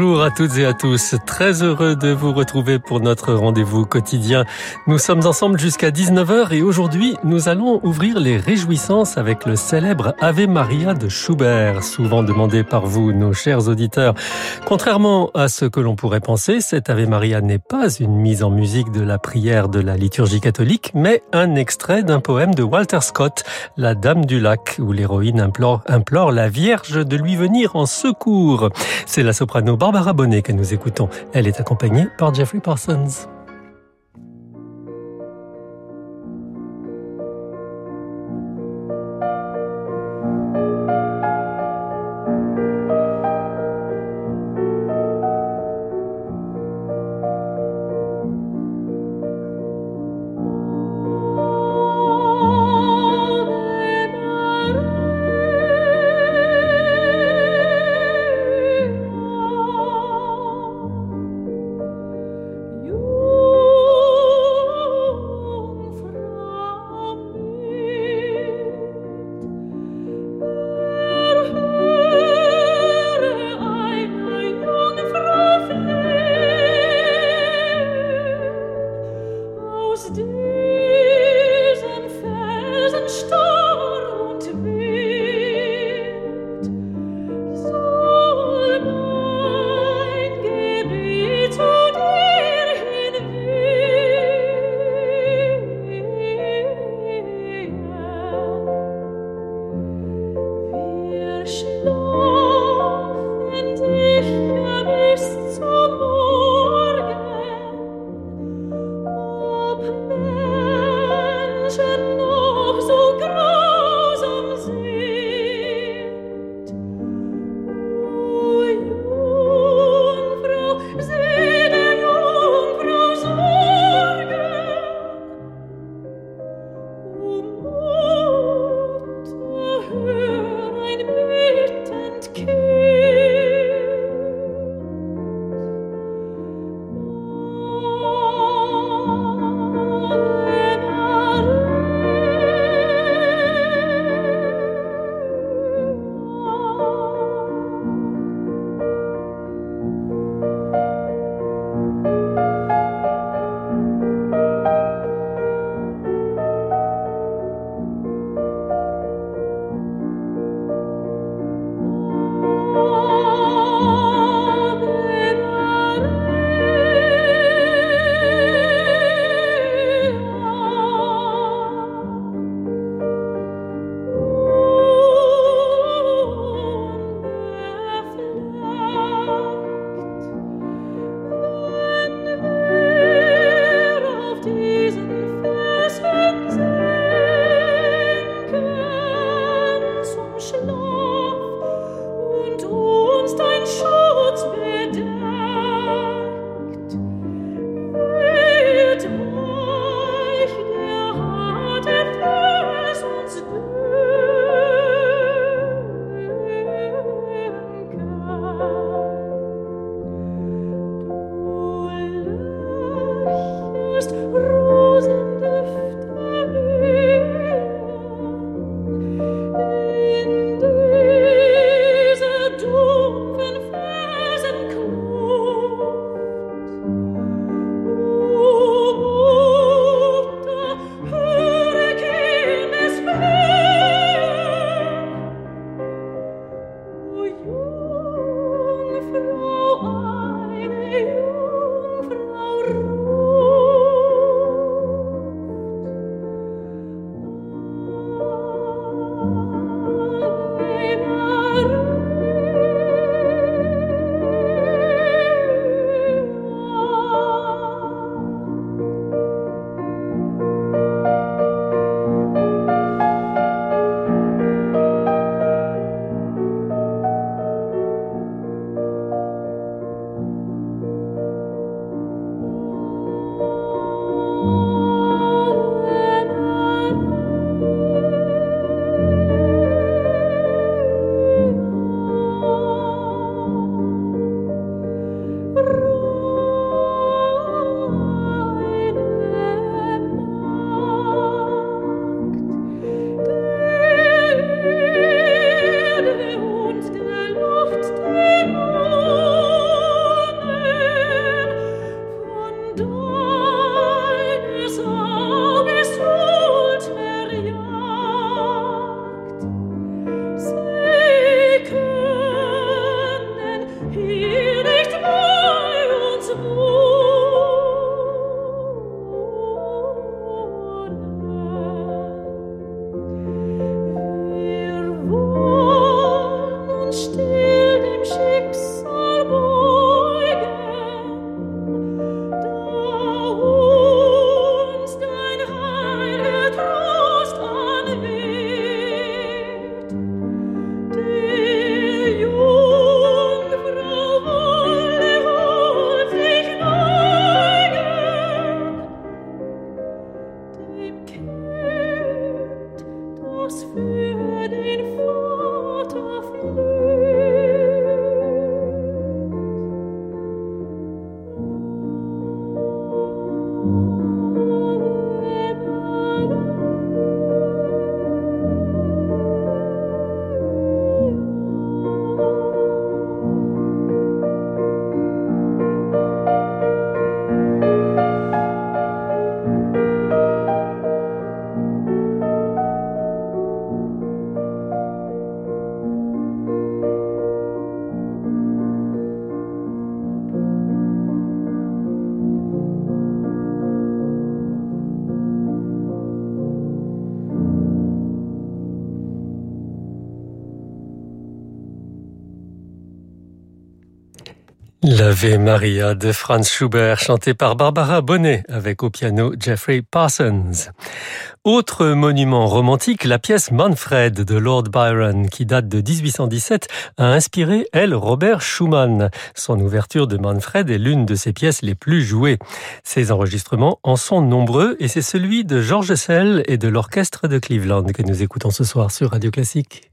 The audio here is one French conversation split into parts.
Bonjour à toutes et à tous. Très heureux de vous retrouver pour notre rendez-vous quotidien. Nous sommes ensemble jusqu'à 19h et aujourd'hui, nous allons ouvrir les réjouissances avec le célèbre Ave Maria de Schubert, souvent demandé par vous, nos chers auditeurs. Contrairement à ce que l'on pourrait penser, cet Ave Maria n'est pas une mise en musique de la prière de la liturgie catholique, mais un extrait d'un poème de Walter Scott, La Dame du Lac, où l'héroïne implore, implore la Vierge de lui venir en secours. C'est la soprano Barbara Bonnet que nous écoutons. Elle est accompagnée par Jeffrey Parsons. L'Ave Maria de Franz Schubert, chanté par Barbara Bonnet avec au piano Jeffrey Parsons. Autre monument romantique, la pièce Manfred de Lord Byron, qui date de 1817, a inspiré, elle, Robert Schumann. Son ouverture de Manfred est l'une de ses pièces les plus jouées. Ses enregistrements en sont nombreux et c'est celui de George Sell et de l'orchestre de Cleveland que nous écoutons ce soir sur Radio Classique.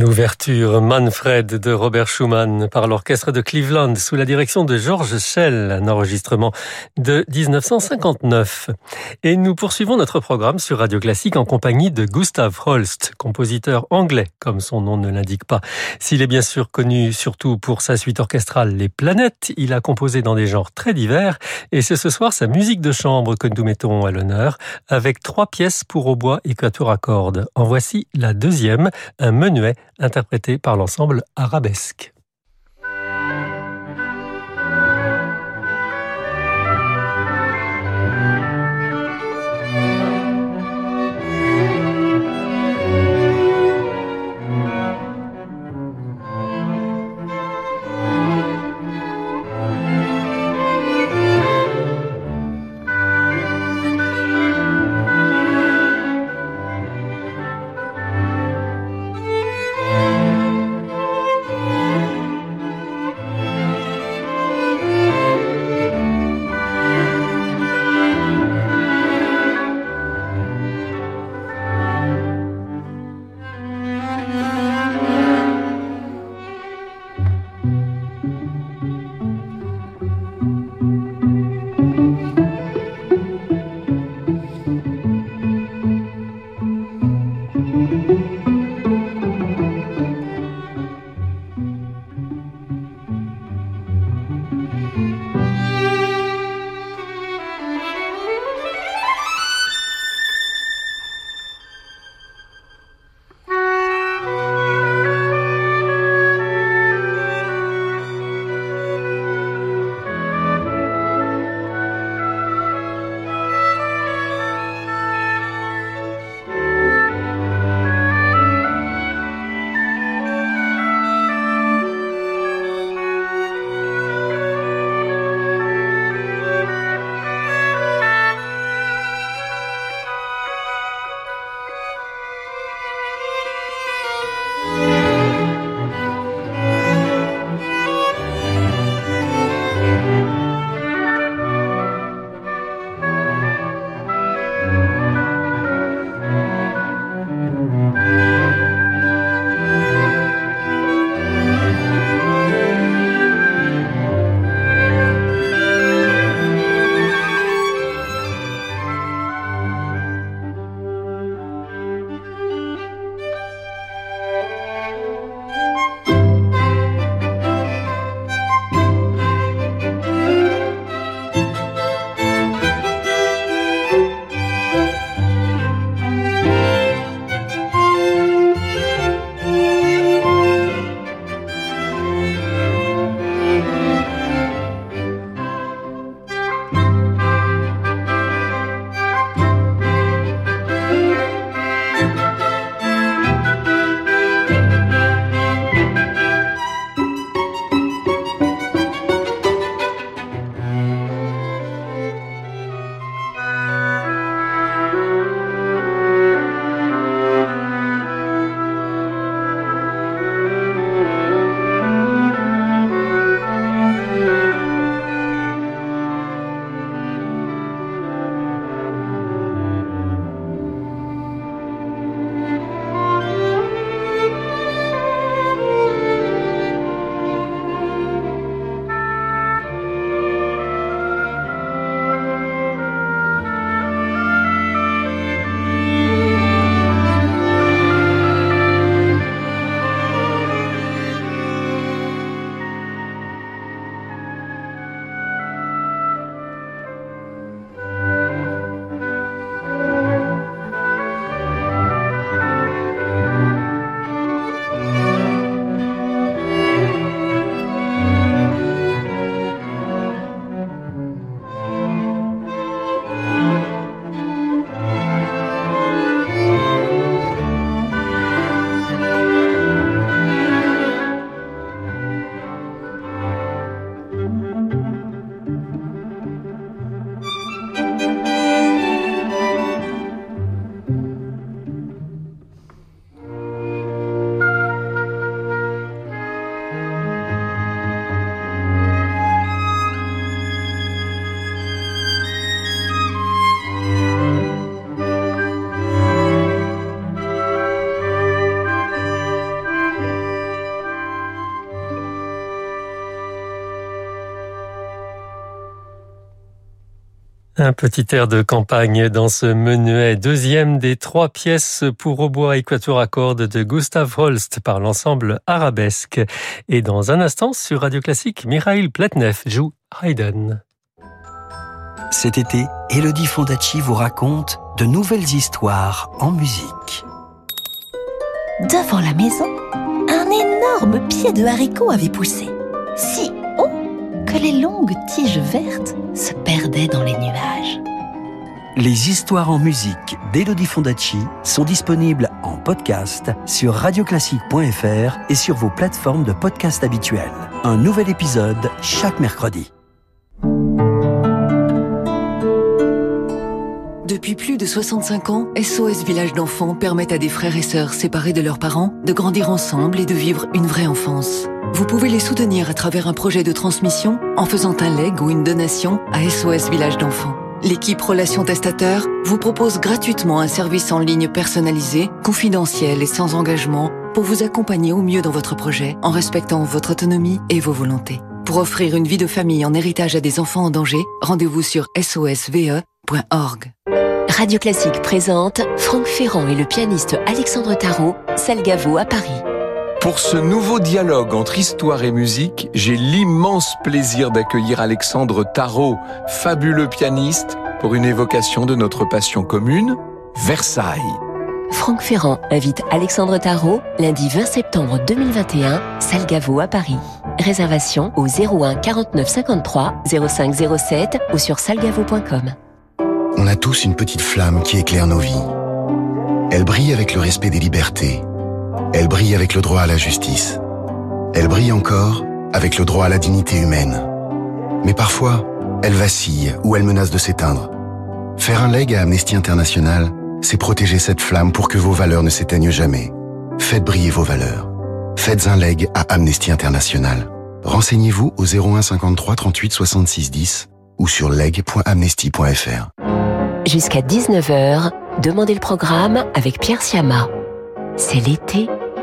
L'ouverture Manfred de Robert Schumann par l'orchestre de Cleveland sous la direction de George Schell, un enregistrement de 1959. Et nous poursuivons notre programme sur Radio Classique en compagnie de Gustav Holst, compositeur anglais, comme son nom ne l'indique pas. S'il est bien sûr connu surtout pour sa suite orchestrale Les Planètes, il a composé dans des genres très divers et c'est ce soir sa musique de chambre que nous mettons à l'honneur avec trois pièces pour hautbois et quatuor à cordes. En voici la deuxième, un menuet interprété par l'ensemble Arabesque. Un petit air de campagne dans ce menuet, deuxième des trois pièces pour hautbois équateur à cordes de Gustav Holst par l'ensemble Arabesque. Et dans un instant, sur Radio Classique, Mikhail Platnev joue Haydn. Cet été, Elodie Fondacci vous raconte de nouvelles histoires en musique. Devant la maison, un énorme pied de haricot avait poussé, si haut que les longues tiges vertes se perdaient dans les nuages. Les histoires en musique d'Elodie Fondacci sont disponibles en podcast sur radioclassique.fr et sur vos plateformes de podcast habituelles. Un nouvel épisode chaque mercredi. Depuis plus de 65 ans, SOS Village d'enfants permet à des frères et sœurs séparés de leurs parents de grandir ensemble et de vivre une vraie enfance. Vous pouvez les soutenir à travers un projet de transmission en faisant un leg ou une donation à SOS Village d'enfants. L'équipe Relations Testateurs vous propose gratuitement un service en ligne personnalisé, confidentiel et sans engagement pour vous accompagner au mieux dans votre projet en respectant votre autonomie et vos volontés. Pour offrir une vie de famille en héritage à des enfants en danger, rendez-vous sur sosve.org. Radio Classique présente Franck Ferrand et le pianiste Alexandre Tarot, Salgavo à Paris. Pour ce nouveau dialogue entre histoire et musique, j'ai l'immense plaisir d'accueillir Alexandre Tarot, fabuleux pianiste, pour une évocation de notre passion commune, Versailles. Franck Ferrand invite Alexandre Tarot lundi 20 septembre 2021, Salgavo à Paris. Réservation au 01 49 53 05 07 ou sur salgavo.com. On a tous une petite flamme qui éclaire nos vies. Elle brille avec le respect des libertés. Elle brille avec le droit à la justice. Elle brille encore avec le droit à la dignité humaine. Mais parfois, elle vacille ou elle menace de s'éteindre. Faire un leg à Amnesty International, c'est protéger cette flamme pour que vos valeurs ne s'éteignent jamais. Faites briller vos valeurs. Faites un leg à Amnesty International. Renseignez-vous au 01 53 38 66 10 ou sur leg.amnesty.fr. Jusqu'à 19h, Demandez le programme avec Pierre Siama. C'est l'été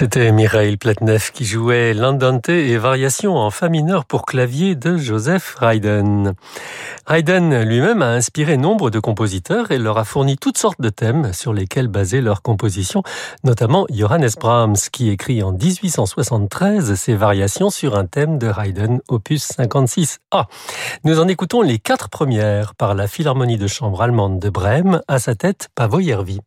C'était Mireille Platneff qui jouait l'Andante et variations en fa mineur pour clavier de Joseph Haydn. Haydn lui-même a inspiré nombre de compositeurs et leur a fourni toutes sortes de thèmes sur lesquels baser leur composition, notamment Johannes Brahms qui écrit en 1873 ses variations sur un thème de Haydn opus 56A. Nous en écoutons les quatre premières par la Philharmonie de chambre allemande de Brême à sa tête Pavo Järvi.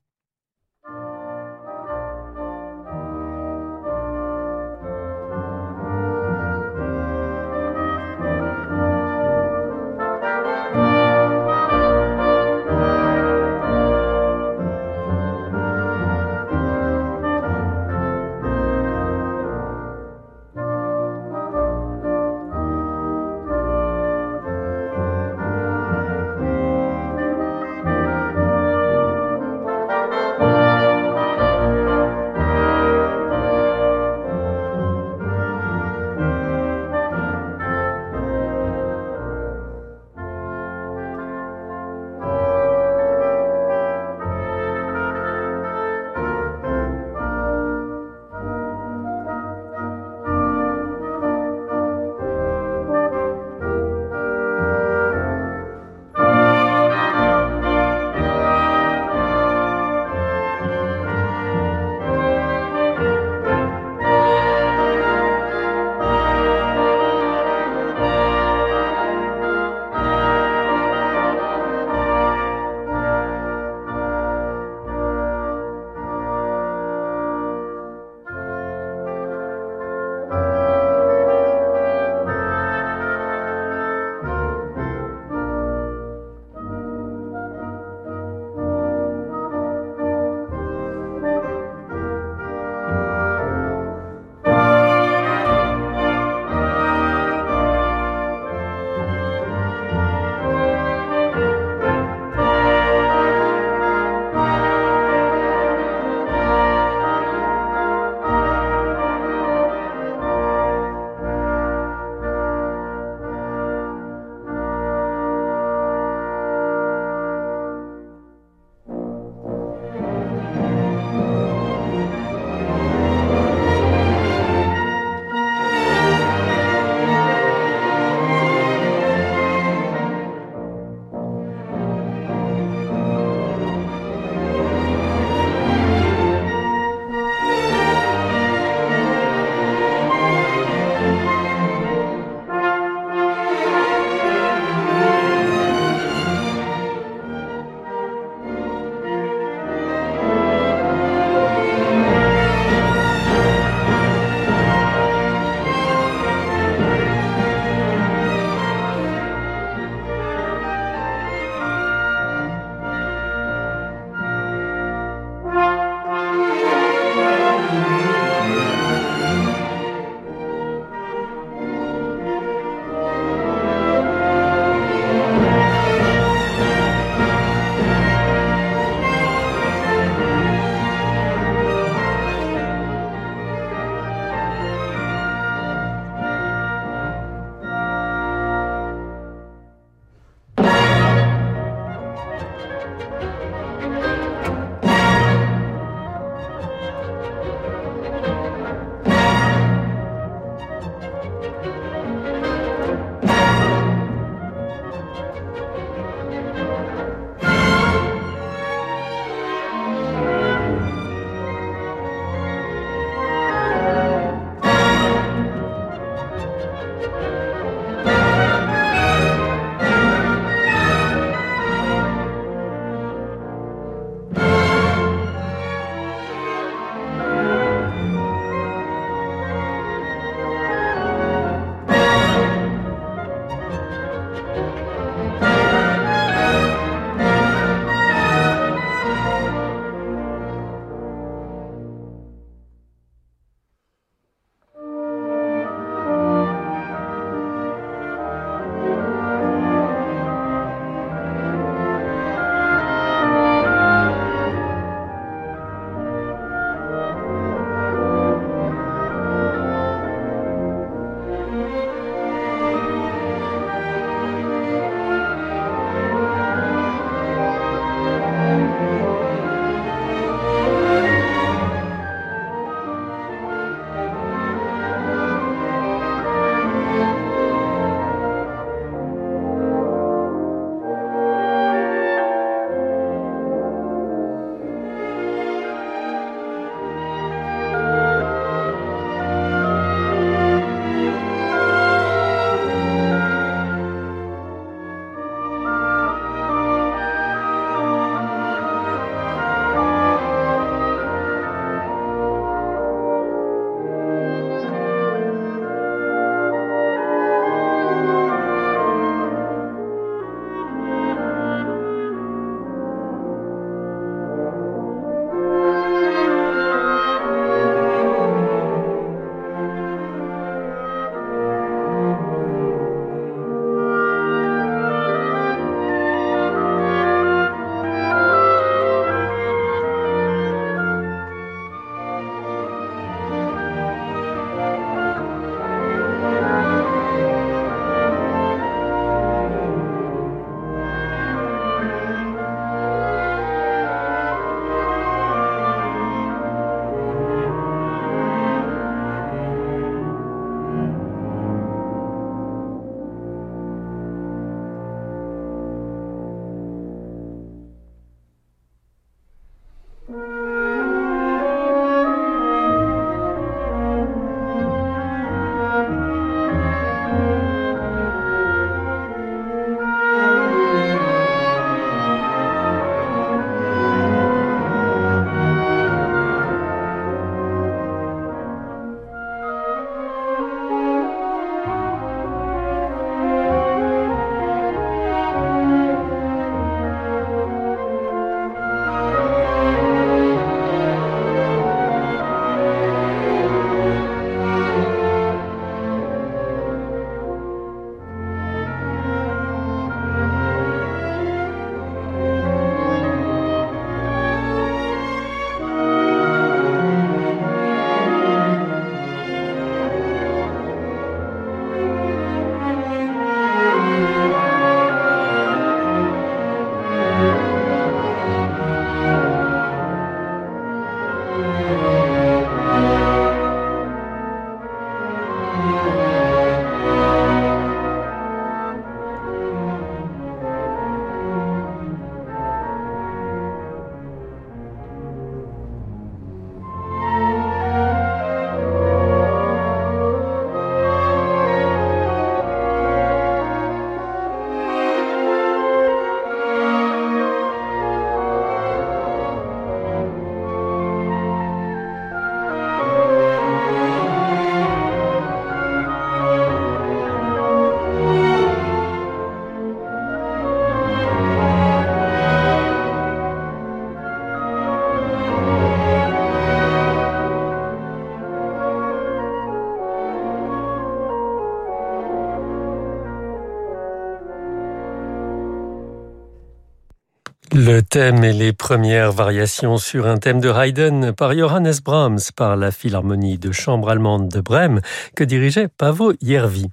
Le thème et les premières variations sur un thème de Haydn par Johannes Brahms par la Philharmonie de chambre allemande de Brême que dirigeait Pavo Järvi.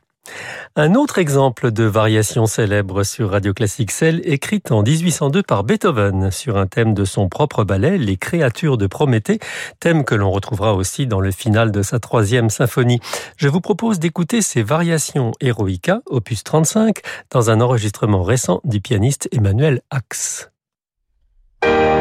Un autre exemple de variation célèbre sur Radio Classique, celle écrite en 1802 par Beethoven sur un thème de son propre ballet, Les créatures de Prométhée, thème que l'on retrouvera aussi dans le final de sa troisième symphonie. Je vous propose d'écouter ces variations Heroica, opus 35, dans un enregistrement récent du pianiste Emmanuel Axe. you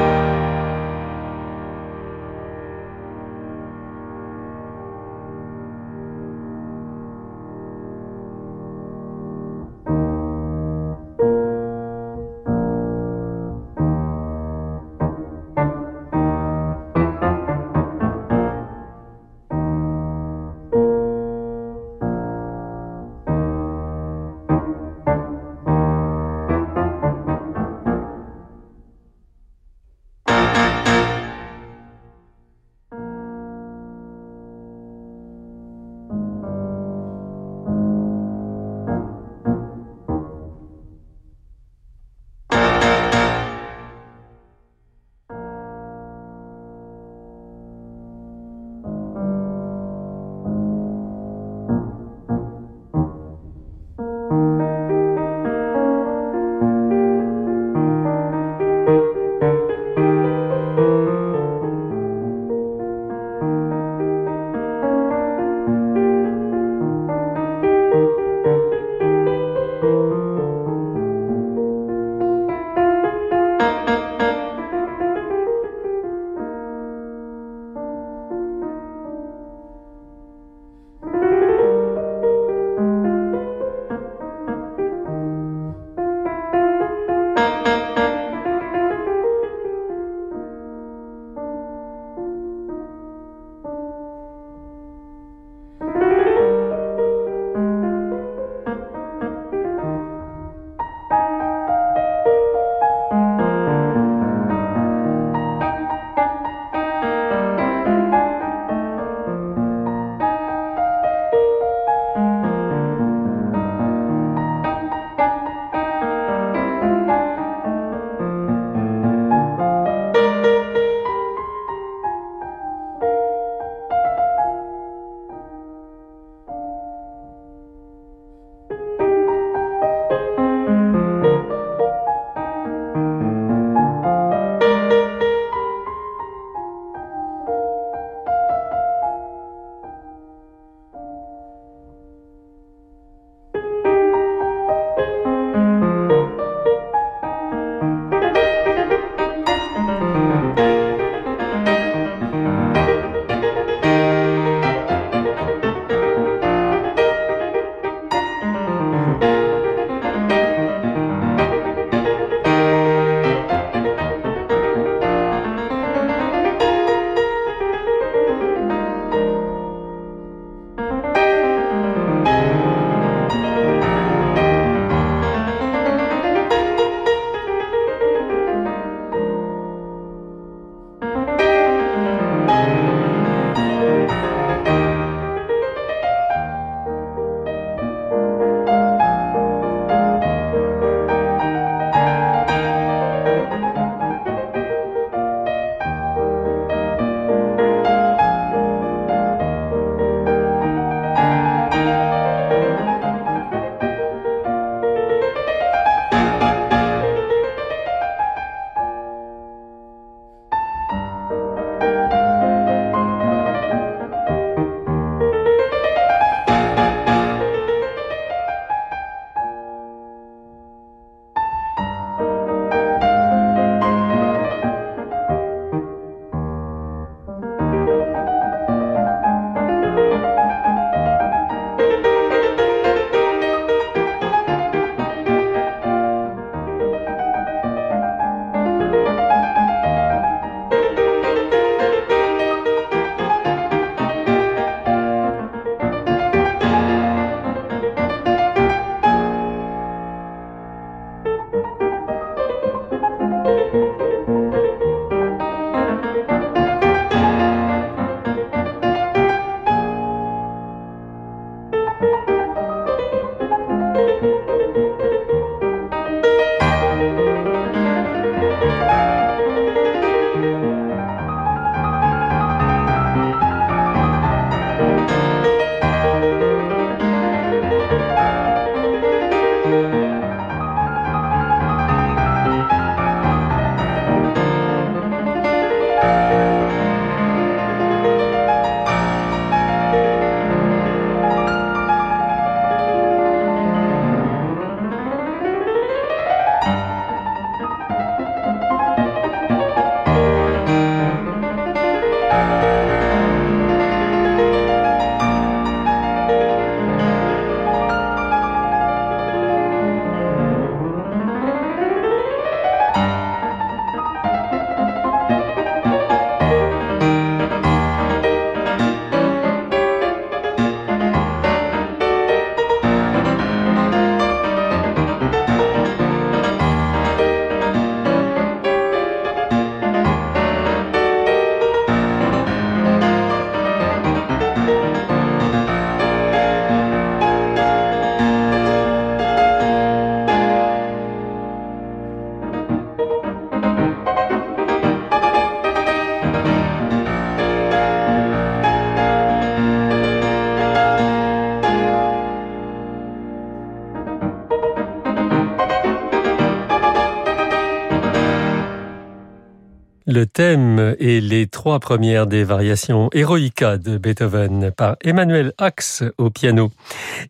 Le thème et les trois premières des variations Eroica de Beethoven par Emmanuel Axe au piano.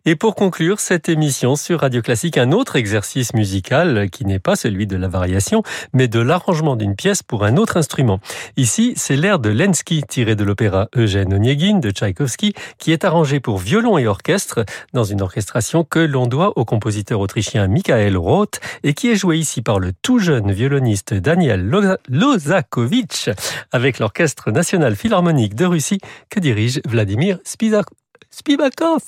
Et pour conclure cette émission sur Radio Classique, un autre exercice musical qui n'est pas celui de la variation, mais de l'arrangement d'une pièce pour un autre instrument. Ici, c'est l'air de Lenski tiré de l'opéra Eugène Onegin de Tchaïkovski qui est arrangé pour violon et orchestre dans une orchestration que l'on doit au compositeur autrichien Michael Roth et qui est joué ici par le tout jeune violoniste Daniel Lozakovitch avec l'Orchestre national philharmonique de Russie que dirige Vladimir Spivakov.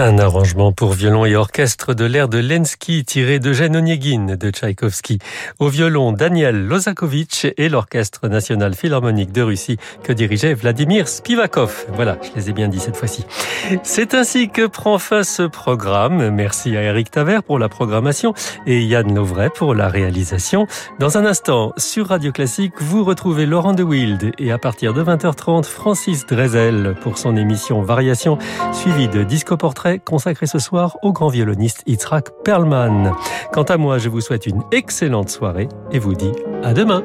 Un pour violon et orchestre de l'air de Lenski tiré de de Tchaïkovski. Au violon, Daniel et l'Orchestre national philharmonique de Russie que dirigeait Vladimir Spivakov. Voilà, je les ai bien dit cette fois-ci. C'est ainsi que prend fin ce programme. Merci à Eric Taver pour la programmation et Yann Lovray pour la réalisation. Dans un instant, sur Radio Classique, vous retrouvez Laurent de Wild et à partir de 20h30, Francis Drezel pour son émission Variation, suivie de Disco Portrait ce soir au grand violoniste Yitzhak Perlman. Quant à moi, je vous souhaite une excellente soirée et vous dis à demain.